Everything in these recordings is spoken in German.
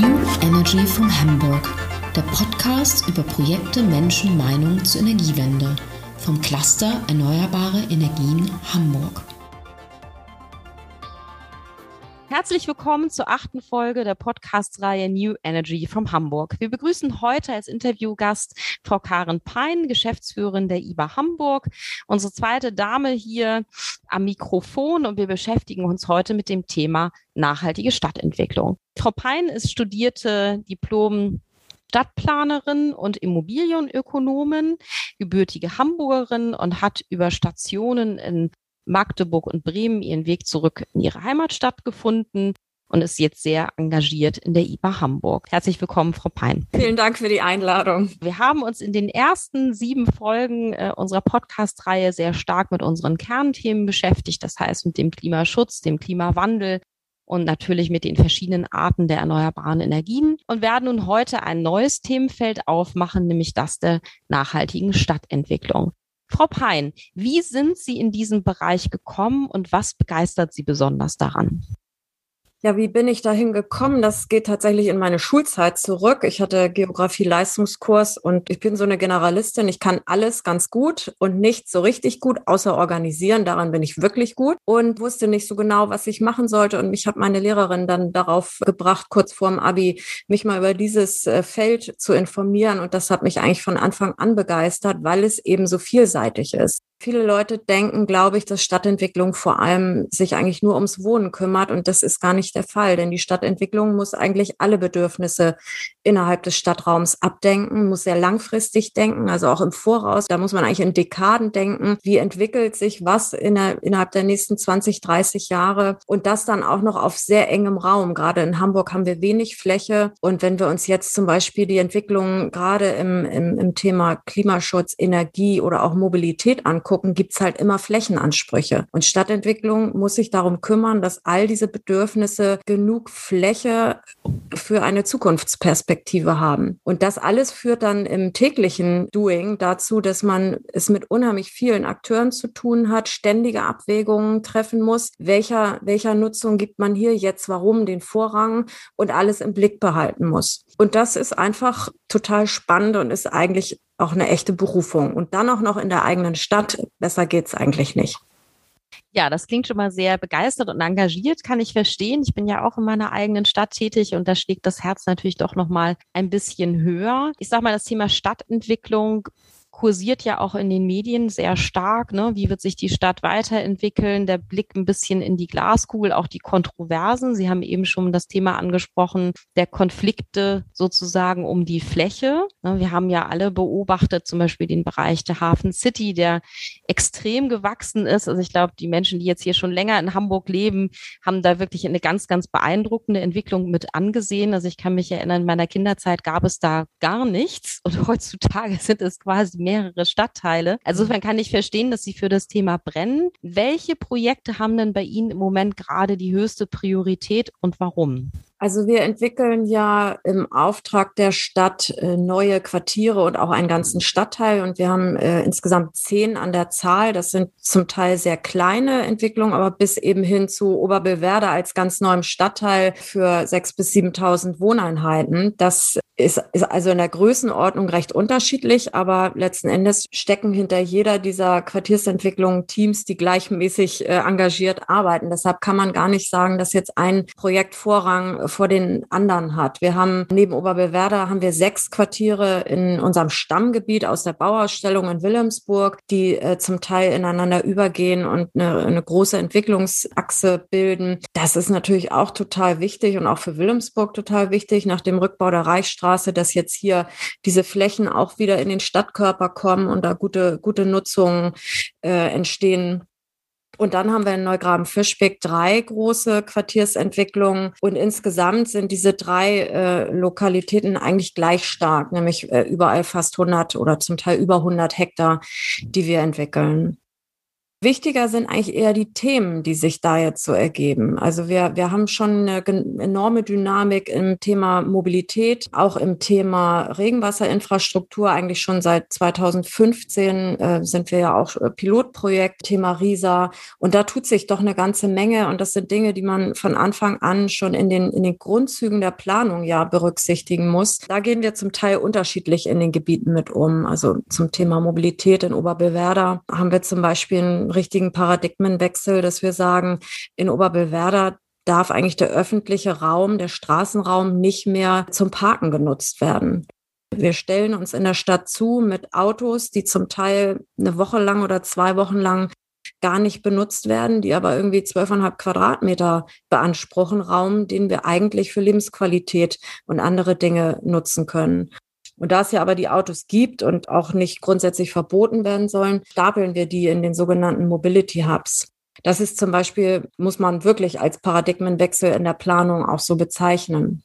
New Energy from Hamburg, der Podcast über Projekte, Menschen, Meinung zur Energiewende vom Cluster Erneuerbare Energien Hamburg. Herzlich willkommen zur achten Folge der Podcast-Reihe New Energy from Hamburg. Wir begrüßen heute als Interviewgast Frau Karen Pein, Geschäftsführerin der IBA Hamburg, unsere zweite Dame hier am Mikrofon und wir beschäftigen uns heute mit dem Thema nachhaltige Stadtentwicklung. Frau Pein ist studierte Diplom Stadtplanerin und Immobilienökonomin, gebürtige Hamburgerin und hat über Stationen in Magdeburg und Bremen ihren Weg zurück in ihre Heimatstadt gefunden und ist jetzt sehr engagiert in der IBA Hamburg. Herzlich willkommen, Frau Pein. Vielen Dank für die Einladung. Wir haben uns in den ersten sieben Folgen äh, unserer Podcast-Reihe sehr stark mit unseren Kernthemen beschäftigt, das heißt mit dem Klimaschutz, dem Klimawandel und natürlich mit den verschiedenen Arten der erneuerbaren Energien und werden nun heute ein neues Themenfeld aufmachen, nämlich das der nachhaltigen Stadtentwicklung. Frau Pein, wie sind Sie in diesen Bereich gekommen und was begeistert Sie besonders daran? Ja, wie bin ich dahin gekommen? Das geht tatsächlich in meine Schulzeit zurück. Ich hatte Geografie-Leistungskurs und ich bin so eine Generalistin. Ich kann alles ganz gut und nicht so richtig gut, außer organisieren. Daran bin ich wirklich gut und wusste nicht so genau, was ich machen sollte. Und mich hat meine Lehrerin dann darauf gebracht, kurz vorm Abi, mich mal über dieses äh, Feld zu informieren. Und das hat mich eigentlich von Anfang an begeistert, weil es eben so vielseitig ist. Viele Leute denken, glaube ich, dass Stadtentwicklung vor allem sich eigentlich nur ums Wohnen kümmert und das ist gar nicht der Fall, denn die Stadtentwicklung muss eigentlich alle Bedürfnisse innerhalb des Stadtraums abdenken, muss sehr langfristig denken, also auch im Voraus. Da muss man eigentlich in Dekaden denken. Wie entwickelt sich was in der, innerhalb der nächsten 20, 30 Jahre und das dann auch noch auf sehr engem Raum. Gerade in Hamburg haben wir wenig Fläche und wenn wir uns jetzt zum Beispiel die Entwicklung gerade im, im, im Thema Klimaschutz, Energie oder auch Mobilität angucken, angucken, gibt's halt immer Flächenansprüche. Und Stadtentwicklung muss sich darum kümmern, dass all diese Bedürfnisse genug Fläche für eine Zukunftsperspektive haben. Und das alles führt dann im täglichen Doing dazu, dass man es mit unheimlich vielen Akteuren zu tun hat, ständige Abwägungen treffen muss. Welcher, welcher Nutzung gibt man hier jetzt warum den Vorrang und alles im Blick behalten muss. Und das ist einfach total spannend und ist eigentlich auch eine echte Berufung. Und dann auch noch in der eigenen Stadt. Besser geht's eigentlich nicht. Ja, das klingt schon mal sehr begeistert und engagiert, kann ich verstehen. Ich bin ja auch in meiner eigenen Stadt tätig und da schlägt das Herz natürlich doch noch mal ein bisschen höher. Ich sage mal, das Thema Stadtentwicklung kursiert ja auch in den Medien sehr stark. Ne? Wie wird sich die Stadt weiterentwickeln? Der Blick ein bisschen in die Glaskugel, auch die Kontroversen. Sie haben eben schon das Thema angesprochen, der Konflikte sozusagen um die Fläche. Ne? Wir haben ja alle beobachtet, zum Beispiel den Bereich der Hafen City, der extrem gewachsen ist. Also ich glaube, die Menschen, die jetzt hier schon länger in Hamburg leben, haben da wirklich eine ganz, ganz beeindruckende Entwicklung mit angesehen. Also ich kann mich erinnern, in meiner Kinderzeit gab es da gar nichts und heutzutage sind es quasi mehr mehrere Stadtteile. Also insofern kann ich verstehen, dass Sie für das Thema brennen. Welche Projekte haben denn bei Ihnen im Moment gerade die höchste Priorität und warum? Also wir entwickeln ja im Auftrag der Stadt äh, neue Quartiere und auch einen ganzen Stadtteil. Und wir haben äh, insgesamt zehn an der Zahl. Das sind zum Teil sehr kleine Entwicklungen, aber bis eben hin zu Oberbillwerder als ganz neuem Stadtteil für sechs bis 7.000 Wohneinheiten. Das ist, ist also in der Größenordnung recht unterschiedlich, aber letzten Endes stecken hinter jeder dieser Quartiersentwicklungen Teams, die gleichmäßig äh, engagiert arbeiten. Deshalb kann man gar nicht sagen, dass jetzt ein Projekt Vorrang vor den anderen hat. Wir haben neben Oberbewerder haben wir sechs Quartiere in unserem Stammgebiet aus der Bauausstellung in Wilhelmsburg, die äh, zum Teil ineinander übergehen und eine, eine große Entwicklungsachse bilden. Das ist natürlich auch total wichtig und auch für Wilhelmsburg total wichtig nach dem Rückbau der Reichsstraße, dass jetzt hier diese Flächen auch wieder in den Stadtkörper kommen und da gute, gute Nutzungen äh, entstehen und dann haben wir in Neugraben-Fischbeck drei große Quartiersentwicklungen. Und insgesamt sind diese drei äh, Lokalitäten eigentlich gleich stark, nämlich äh, überall fast 100 oder zum Teil über 100 Hektar, die wir entwickeln. Wichtiger sind eigentlich eher die Themen, die sich da jetzt so ergeben. Also wir, wir haben schon eine enorme Dynamik im Thema Mobilität, auch im Thema Regenwasserinfrastruktur. Eigentlich schon seit 2015 äh, sind wir ja auch Pilotprojekt, Thema RISA. Und da tut sich doch eine ganze Menge. Und das sind Dinge, die man von Anfang an schon in den, in den Grundzügen der Planung ja berücksichtigen muss. Da gehen wir zum Teil unterschiedlich in den Gebieten mit um. Also zum Thema Mobilität in Oberbillwerder haben wir zum Beispiel richtigen Paradigmenwechsel, dass wir sagen, in Oberbillwerder darf eigentlich der öffentliche Raum, der Straßenraum nicht mehr zum Parken genutzt werden. Wir stellen uns in der Stadt zu mit Autos, die zum Teil eine Woche lang oder zwei Wochen lang gar nicht benutzt werden, die aber irgendwie zwölfeinhalb Quadratmeter beanspruchen, Raum, den wir eigentlich für Lebensqualität und andere Dinge nutzen können. Und da es ja aber die Autos gibt und auch nicht grundsätzlich verboten werden sollen, stapeln wir die in den sogenannten Mobility Hubs. Das ist zum Beispiel, muss man wirklich als Paradigmenwechsel in der Planung auch so bezeichnen.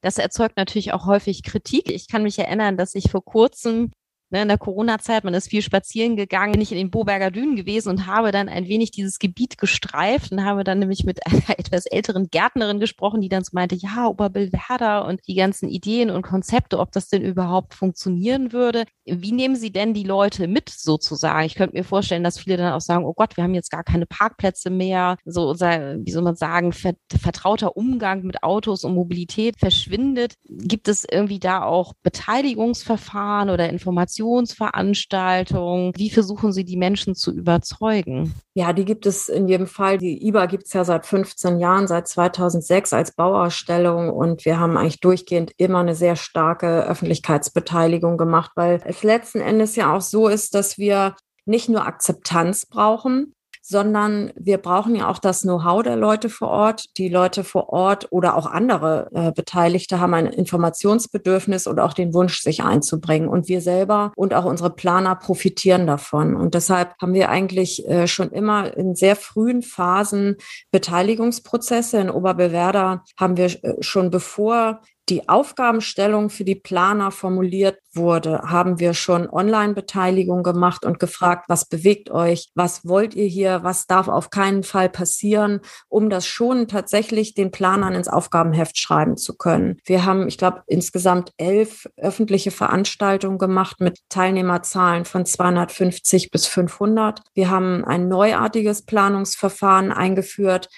Das erzeugt natürlich auch häufig Kritik. Ich kann mich erinnern, dass ich vor kurzem Ne, in der Corona-Zeit, man ist viel spazieren gegangen, bin ich in den Boberger Dünen gewesen und habe dann ein wenig dieses Gebiet gestreift und habe dann nämlich mit einer etwas älteren Gärtnerin gesprochen, die dann so meinte, ja, Oberbillwerder und die ganzen Ideen und Konzepte, ob das denn überhaupt funktionieren würde. Wie nehmen Sie denn die Leute mit sozusagen? Ich könnte mir vorstellen, dass viele dann auch sagen, oh Gott, wir haben jetzt gar keine Parkplätze mehr. So unser, wie soll man sagen, vertrauter Umgang mit Autos und Mobilität verschwindet. Gibt es irgendwie da auch Beteiligungsverfahren oder Informationen? Informationsveranstaltungen? Wie versuchen Sie die Menschen zu überzeugen? Ja, die gibt es in jedem Fall. Die IBA gibt es ja seit 15 Jahren, seit 2006 als Bauausstellung und wir haben eigentlich durchgehend immer eine sehr starke Öffentlichkeitsbeteiligung gemacht, weil es letzten Endes ja auch so ist, dass wir nicht nur Akzeptanz brauchen, sondern wir brauchen ja auch das Know-how der Leute vor Ort. Die Leute vor Ort oder auch andere äh, Beteiligte haben ein Informationsbedürfnis und auch den Wunsch, sich einzubringen. Und wir selber und auch unsere Planer profitieren davon. Und deshalb haben wir eigentlich äh, schon immer in sehr frühen Phasen Beteiligungsprozesse. In Oberbewerder haben wir äh, schon bevor die Aufgabenstellung für die Planer formuliert wurde, haben wir schon Online-Beteiligung gemacht und gefragt, was bewegt euch, was wollt ihr hier, was darf auf keinen Fall passieren, um das schon tatsächlich den Planern ins Aufgabenheft schreiben zu können. Wir haben, ich glaube, insgesamt elf öffentliche Veranstaltungen gemacht mit Teilnehmerzahlen von 250 bis 500. Wir haben ein neuartiges Planungsverfahren eingeführt,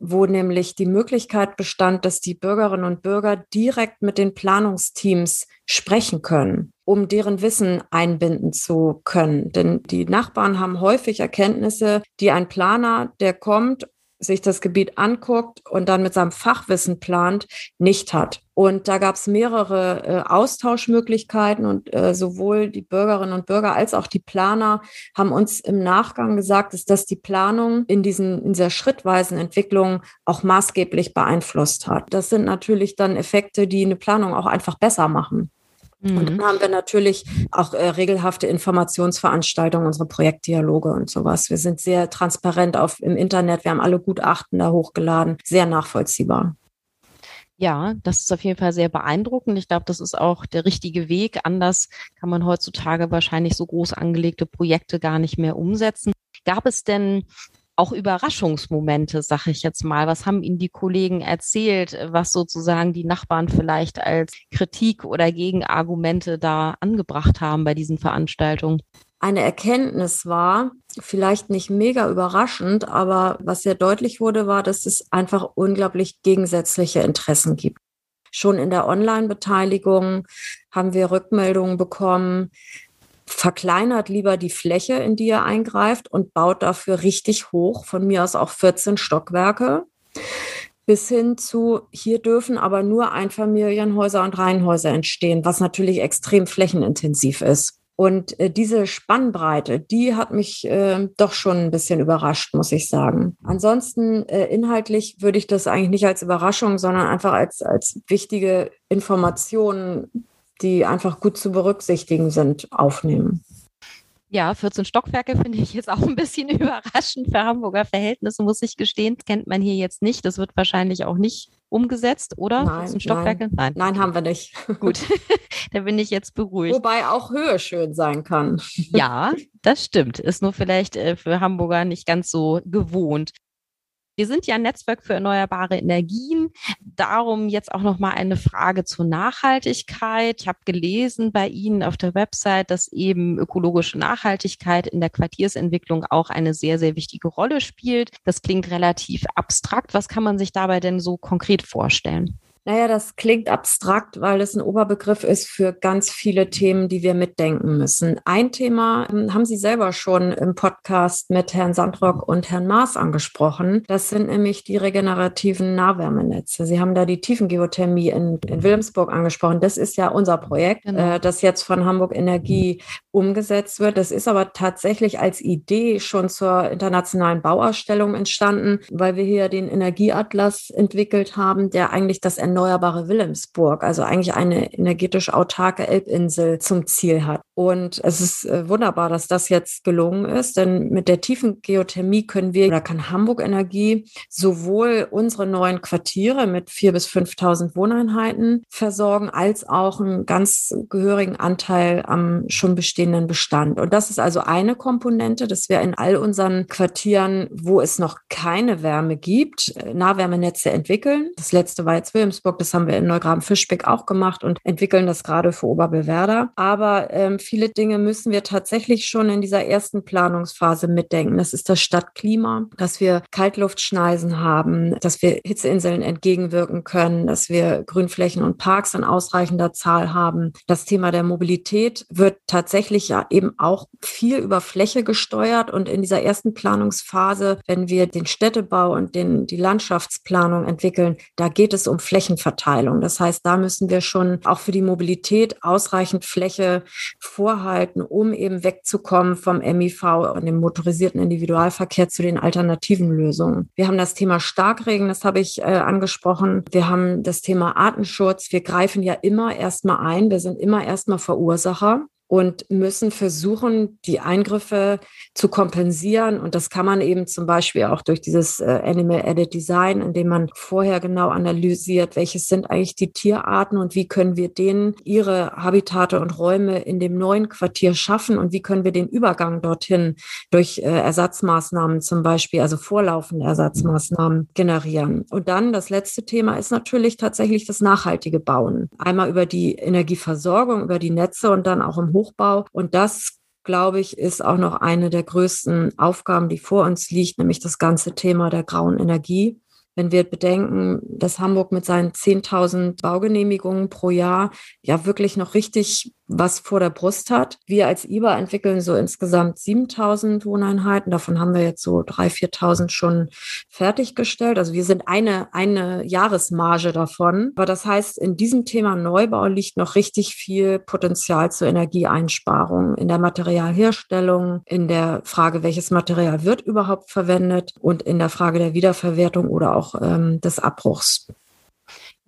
wo nämlich die Möglichkeit bestand, dass die Bürgerinnen und Bürger direkt mit den Planungsteams sprechen können, um deren Wissen einbinden zu können. Denn die Nachbarn haben häufig Erkenntnisse, die ein Planer, der kommt sich das Gebiet anguckt und dann mit seinem Fachwissen plant, nicht hat. Und da gab es mehrere äh, Austauschmöglichkeiten und äh, sowohl die Bürgerinnen und Bürger als auch die Planer haben uns im Nachgang gesagt, dass das die Planung in, diesen, in dieser schrittweisen Entwicklung auch maßgeblich beeinflusst hat. Das sind natürlich dann Effekte, die eine Planung auch einfach besser machen. Mhm. Und dann haben wir natürlich auch äh, regelhafte Informationsveranstaltungen, unsere Projektdialoge und sowas. Wir sind sehr transparent auf, im Internet. Wir haben alle Gutachten da hochgeladen. Sehr nachvollziehbar. Ja, das ist auf jeden Fall sehr beeindruckend. Ich glaube, das ist auch der richtige Weg. Anders kann man heutzutage wahrscheinlich so groß angelegte Projekte gar nicht mehr umsetzen. Gab es denn auch Überraschungsmomente, sag ich jetzt mal. Was haben Ihnen die Kollegen erzählt, was sozusagen die Nachbarn vielleicht als Kritik oder Gegenargumente da angebracht haben bei diesen Veranstaltungen? Eine Erkenntnis war, vielleicht nicht mega überraschend, aber was sehr deutlich wurde, war, dass es einfach unglaublich gegensätzliche Interessen gibt. Schon in der Online-Beteiligung haben wir Rückmeldungen bekommen, verkleinert lieber die Fläche, in die er eingreift und baut dafür richtig hoch, von mir aus auch 14 Stockwerke, bis hin zu, hier dürfen aber nur Einfamilienhäuser und Reihenhäuser entstehen, was natürlich extrem flächenintensiv ist. Und äh, diese Spannbreite, die hat mich äh, doch schon ein bisschen überrascht, muss ich sagen. Ansonsten äh, inhaltlich würde ich das eigentlich nicht als Überraschung, sondern einfach als, als wichtige Information die einfach gut zu berücksichtigen sind, aufnehmen. Ja, 14 Stockwerke finde ich jetzt auch ein bisschen überraschend für Hamburger Verhältnisse, muss ich gestehen. Das kennt man hier jetzt nicht. Das wird wahrscheinlich auch nicht umgesetzt, oder? Nein, 14 Stockwerke? Nein. Nein, haben wir nicht. Gut, da bin ich jetzt beruhigt. Wobei auch Höhe schön sein kann. ja, das stimmt. Ist nur vielleicht äh, für Hamburger nicht ganz so gewohnt. Wir sind ja ein Netzwerk für erneuerbare Energien. Darum jetzt auch noch mal eine Frage zur Nachhaltigkeit. Ich habe gelesen bei Ihnen auf der Website, dass eben ökologische Nachhaltigkeit in der Quartiersentwicklung auch eine sehr, sehr wichtige Rolle spielt. Das klingt relativ abstrakt. Was kann man sich dabei denn so konkret vorstellen? Naja, das klingt abstrakt, weil es ein Oberbegriff ist für ganz viele Themen, die wir mitdenken müssen. Ein Thema ähm, haben Sie selber schon im Podcast mit Herrn Sandrock und Herrn Maas angesprochen. Das sind nämlich die regenerativen Nahwärmenetze. Sie haben da die Tiefengeothermie in, in Wilhelmsburg angesprochen. Das ist ja unser Projekt, genau. äh, das jetzt von Hamburg Energie umgesetzt wird. Das ist aber tatsächlich als Idee schon zur internationalen Bauausstellung entstanden, weil wir hier den Energieatlas entwickelt haben, der eigentlich das erneuerbare Wilhelmsburg, also eigentlich eine energetisch autarke Elbinsel zum Ziel hat. Und es ist äh, wunderbar, dass das jetzt gelungen ist, denn mit der tiefen Geothermie können wir oder kann Hamburg Energie sowohl unsere neuen Quartiere mit vier bis 5.000 Wohneinheiten versorgen, als auch einen ganz gehörigen Anteil am schon bestehenden Bestand. Und das ist also eine Komponente, dass wir in all unseren Quartieren, wo es noch keine Wärme gibt, äh, Nahwärmenetze entwickeln. Das letzte war jetzt Wilhelmsburg Wilhelmsburg. Das haben wir in Neugraben-Fischbeck auch gemacht und entwickeln das gerade für Oberbewerder. Aber ähm, viele Dinge müssen wir tatsächlich schon in dieser ersten Planungsphase mitdenken. Das ist das Stadtklima, dass wir Kaltluftschneisen haben, dass wir Hitzeinseln entgegenwirken können, dass wir Grünflächen und Parks in ausreichender Zahl haben. Das Thema der Mobilität wird tatsächlich ja eben auch viel über Fläche gesteuert und in dieser ersten Planungsphase, wenn wir den Städtebau und den, die Landschaftsplanung entwickeln, da geht es um Flächen Flächenverteilung. Das heißt, da müssen wir schon auch für die Mobilität ausreichend Fläche vorhalten, um eben wegzukommen vom MIV und dem motorisierten Individualverkehr zu den alternativen Lösungen. Wir haben das Thema Starkregen, das habe ich äh, angesprochen. Wir haben das Thema Artenschutz. Wir greifen ja immer erstmal ein. Wir sind immer erstmal Verursacher und müssen versuchen, die Eingriffe zu kompensieren. Und das kann man eben zum Beispiel auch durch dieses äh, Animal Edit Design, indem man vorher genau analysiert, welches sind eigentlich die Tierarten und wie können wir denen ihre Habitate und Räume in dem neuen Quartier schaffen und wie können wir den Übergang dorthin durch äh, Ersatzmaßnahmen zum Beispiel, also vorlaufende Ersatzmaßnahmen generieren. Und dann das letzte Thema ist natürlich tatsächlich das nachhaltige Bauen. Einmal über die Energieversorgung, über die Netze und dann auch im Hochbau. Und das glaube ich, ist auch noch eine der größten Aufgaben, die vor uns liegt, nämlich das ganze Thema der grauen Energie. Wenn wir bedenken, dass Hamburg mit seinen 10.000 Baugenehmigungen pro Jahr ja wirklich noch richtig was vor der Brust hat. Wir als IBA entwickeln so insgesamt 7000 Wohneinheiten. Davon haben wir jetzt so 3.000, 4.000 schon fertiggestellt. Also wir sind eine, eine Jahresmarge davon. Aber das heißt, in diesem Thema Neubau liegt noch richtig viel Potenzial zur Energieeinsparung in der Materialherstellung, in der Frage, welches Material wird überhaupt verwendet und in der Frage der Wiederverwertung oder auch ähm, des Abbruchs.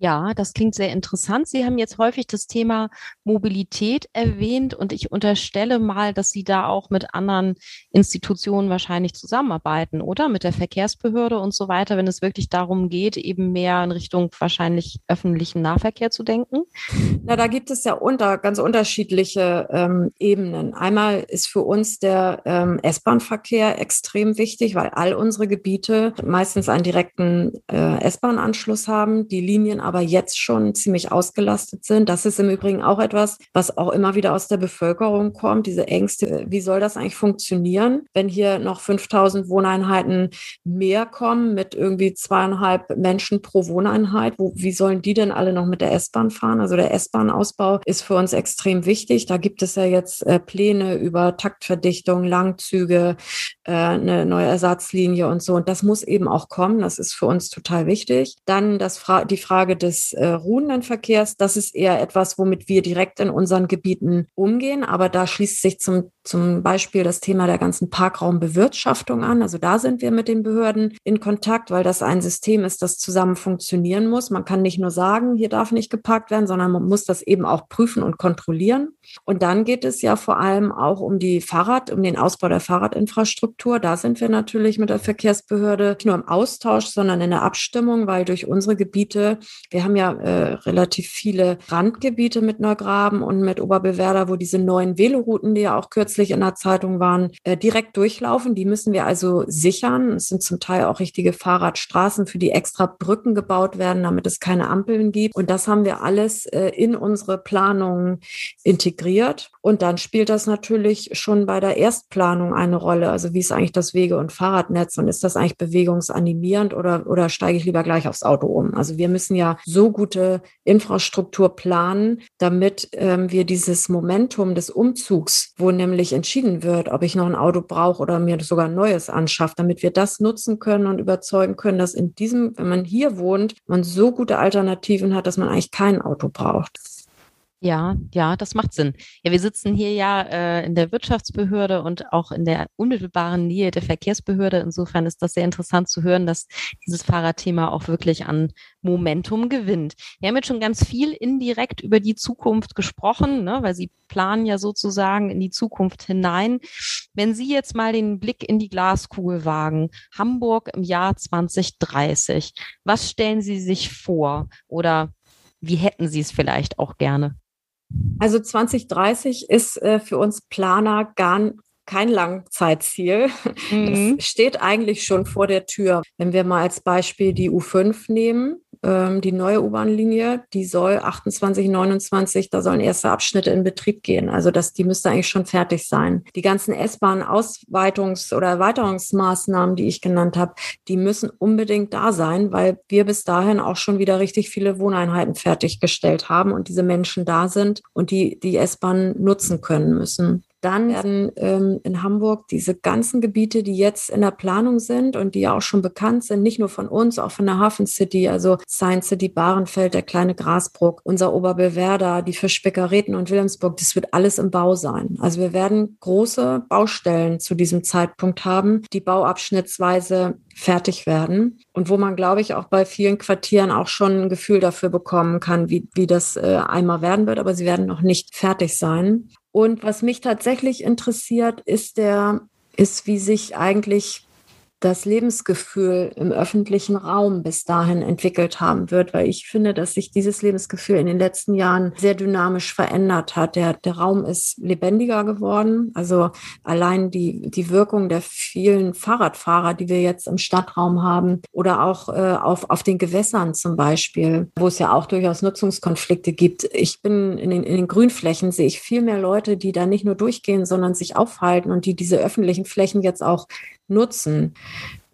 Ja, das klingt sehr interessant. Sie haben jetzt häufig das Thema Mobilität erwähnt und ich unterstelle mal, dass Sie da auch mit anderen Institutionen wahrscheinlich zusammenarbeiten, oder? Mit der Verkehrsbehörde und so weiter, wenn es wirklich darum geht, eben mehr in Richtung wahrscheinlich öffentlichen Nahverkehr zu denken? Na, da gibt es ja unter, ganz unterschiedliche ähm, Ebenen. Einmal ist für uns der ähm, S-Bahn-Verkehr extrem wichtig, weil all unsere Gebiete meistens einen direkten äh, S-Bahn-Anschluss haben. Die Linien aber jetzt schon ziemlich ausgelastet sind. Das ist im Übrigen auch etwas, was auch immer wieder aus der Bevölkerung kommt, diese Ängste. Wie soll das eigentlich funktionieren, wenn hier noch 5000 Wohneinheiten mehr kommen mit irgendwie zweieinhalb Menschen pro Wohneinheit? Wo, wie sollen die denn alle noch mit der S-Bahn fahren? Also der S-Bahn-Ausbau ist für uns extrem wichtig. Da gibt es ja jetzt äh, Pläne über Taktverdichtung, Langzüge, äh, eine neue Ersatzlinie und so. Und das muss eben auch kommen. Das ist für uns total wichtig. Dann das Fra die Frage des äh, ruhenden Verkehrs, das ist eher etwas, womit wir direkt in unseren Gebieten umgehen. Aber da schließt sich zum zum Beispiel das Thema der ganzen Parkraumbewirtschaftung an. Also da sind wir mit den Behörden in Kontakt, weil das ein System ist, das zusammen funktionieren muss. Man kann nicht nur sagen, hier darf nicht geparkt werden, sondern man muss das eben auch prüfen und kontrollieren. Und dann geht es ja vor allem auch um die Fahrrad, um den Ausbau der Fahrradinfrastruktur. Da sind wir natürlich mit der Verkehrsbehörde nicht nur im Austausch, sondern in der Abstimmung, weil durch unsere Gebiete, wir haben ja äh, relativ viele Randgebiete mit Neugraben und mit Oberbewerder, wo diese neuen Velorouten, die ja auch kürzlich in der Zeitung waren, äh, direkt durchlaufen. Die müssen wir also sichern. Es sind zum Teil auch richtige Fahrradstraßen, für die extra Brücken gebaut werden, damit es keine Ampeln gibt. Und das haben wir alles äh, in unsere Planung integriert. Und dann spielt das natürlich schon bei der Erstplanung eine Rolle. Also wie ist eigentlich das Wege- und Fahrradnetz und ist das eigentlich bewegungsanimierend oder, oder steige ich lieber gleich aufs Auto um? Also wir müssen ja so gute Infrastruktur planen, damit ähm, wir dieses Momentum des Umzugs, wo nämlich entschieden wird, ob ich noch ein Auto brauche oder mir sogar ein neues anschaffe, damit wir das nutzen können und überzeugen können, dass in diesem, wenn man hier wohnt, man so gute Alternativen hat, dass man eigentlich kein Auto braucht. Ja, ja, das macht Sinn. Ja, wir sitzen hier ja äh, in der Wirtschaftsbehörde und auch in der unmittelbaren Nähe der Verkehrsbehörde. Insofern ist das sehr interessant zu hören, dass dieses Fahrradthema auch wirklich an Momentum gewinnt. Wir haben jetzt schon ganz viel indirekt über die Zukunft gesprochen, ne, weil Sie planen ja sozusagen in die Zukunft hinein. Wenn Sie jetzt mal den Blick in die Glaskugel wagen, Hamburg im Jahr 2030, was stellen Sie sich vor oder wie hätten Sie es vielleicht auch gerne? Also 2030 ist äh, für uns Planer gar kein Langzeitziel. Mhm. Das steht eigentlich schon vor der Tür. Wenn wir mal als Beispiel die U5 nehmen, ähm, die neue U-Bahn-Linie, die soll 28, 29, da sollen erste Abschnitte in Betrieb gehen. Also das, die müsste eigentlich schon fertig sein. Die ganzen S-Bahn-Ausweitungs- oder Erweiterungsmaßnahmen, die ich genannt habe, die müssen unbedingt da sein, weil wir bis dahin auch schon wieder richtig viele Wohneinheiten fertiggestellt haben und diese Menschen da sind und die die S-Bahn nutzen können müssen. Dann werden ähm, in Hamburg diese ganzen Gebiete, die jetzt in der Planung sind und die ja auch schon bekannt sind, nicht nur von uns, auch von der Hafen City, also Science City, Bahrenfeld, der kleine Grasbruck, unser Oberbewerder, die Fischbäckereten und Wilhelmsburg, das wird alles im Bau sein. Also wir werden große Baustellen zu diesem Zeitpunkt haben, die bauabschnittsweise fertig werden und wo man, glaube ich, auch bei vielen Quartieren auch schon ein Gefühl dafür bekommen kann, wie, wie das äh, einmal werden wird, aber sie werden noch nicht fertig sein. Und was mich tatsächlich interessiert, ist der, ist, wie sich eigentlich das Lebensgefühl im öffentlichen Raum bis dahin entwickelt haben wird, weil ich finde, dass sich dieses Lebensgefühl in den letzten Jahren sehr dynamisch verändert hat. Der, der Raum ist lebendiger geworden. Also allein die, die Wirkung der vielen Fahrradfahrer, die wir jetzt im Stadtraum haben oder auch äh, auf, auf den Gewässern zum Beispiel, wo es ja auch durchaus Nutzungskonflikte gibt. Ich bin in den, in den Grünflächen sehe ich viel mehr Leute, die da nicht nur durchgehen, sondern sich aufhalten und die diese öffentlichen Flächen jetzt auch nutzen.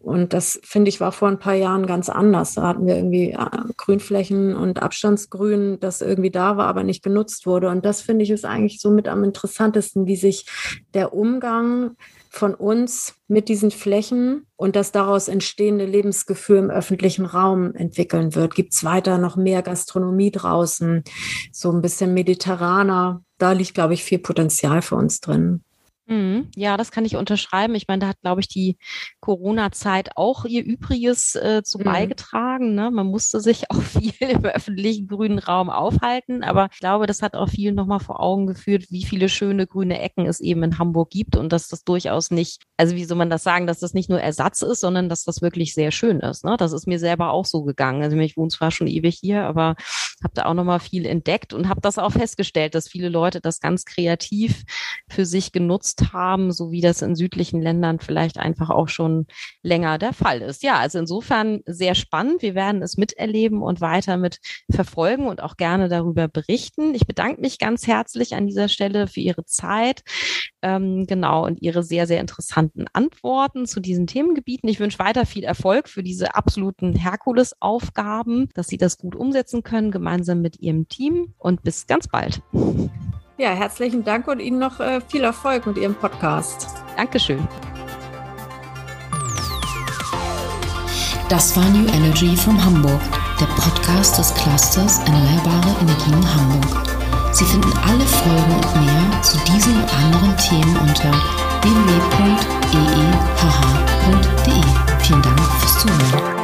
Und das, finde ich, war vor ein paar Jahren ganz anders. Da hatten wir irgendwie äh, Grünflächen und Abstandsgrün, das irgendwie da war, aber nicht genutzt wurde. Und das, finde ich, ist eigentlich so mit am interessantesten, wie sich der Umgang von uns mit diesen Flächen und das daraus entstehende Lebensgefühl im öffentlichen Raum entwickeln wird. Gibt es weiter noch mehr Gastronomie draußen, so ein bisschen mediterraner? Da liegt, glaube ich, viel Potenzial für uns drin. Mhm. Ja, das kann ich unterschreiben. Ich meine, da hat, glaube ich, die Corona-Zeit auch ihr Übriges äh, zu mhm. beigetragen. Ne? Man musste sich auch viel im öffentlichen grünen Raum aufhalten, aber ich glaube, das hat auch vielen nochmal vor Augen geführt, wie viele schöne grüne Ecken es eben in Hamburg gibt und dass das durchaus nicht, also wie soll man das sagen, dass das nicht nur Ersatz ist, sondern dass das wirklich sehr schön ist. Ne? Das ist mir selber auch so gegangen. Also ich wohne zwar schon ewig hier, aber habe da auch nochmal viel entdeckt und habe das auch festgestellt, dass viele Leute das ganz kreativ für sich genutzt haben, so wie das in südlichen Ländern vielleicht einfach auch schon länger der Fall ist. Ja, also insofern sehr spannend. Wir werden es miterleben und weiter mit verfolgen und auch gerne darüber berichten. Ich bedanke mich ganz herzlich an dieser Stelle für Ihre Zeit, ähm, genau, und Ihre sehr, sehr interessanten Antworten zu diesen Themengebieten. Ich wünsche weiter viel Erfolg für diese absoluten Herkulesaufgaben, dass Sie das gut umsetzen können, gemeinsam mit Ihrem Team und bis ganz bald. Ja, herzlichen Dank und Ihnen noch äh, viel Erfolg mit Ihrem Podcast. Dankeschön. Das war New Energy von Hamburg, der Podcast des Clusters Erneuerbare Energien Hamburg. Sie finden alle Folgen und mehr zu diesen und anderen Themen unter www.eehh.de. E e. Vielen Dank fürs Zuhören.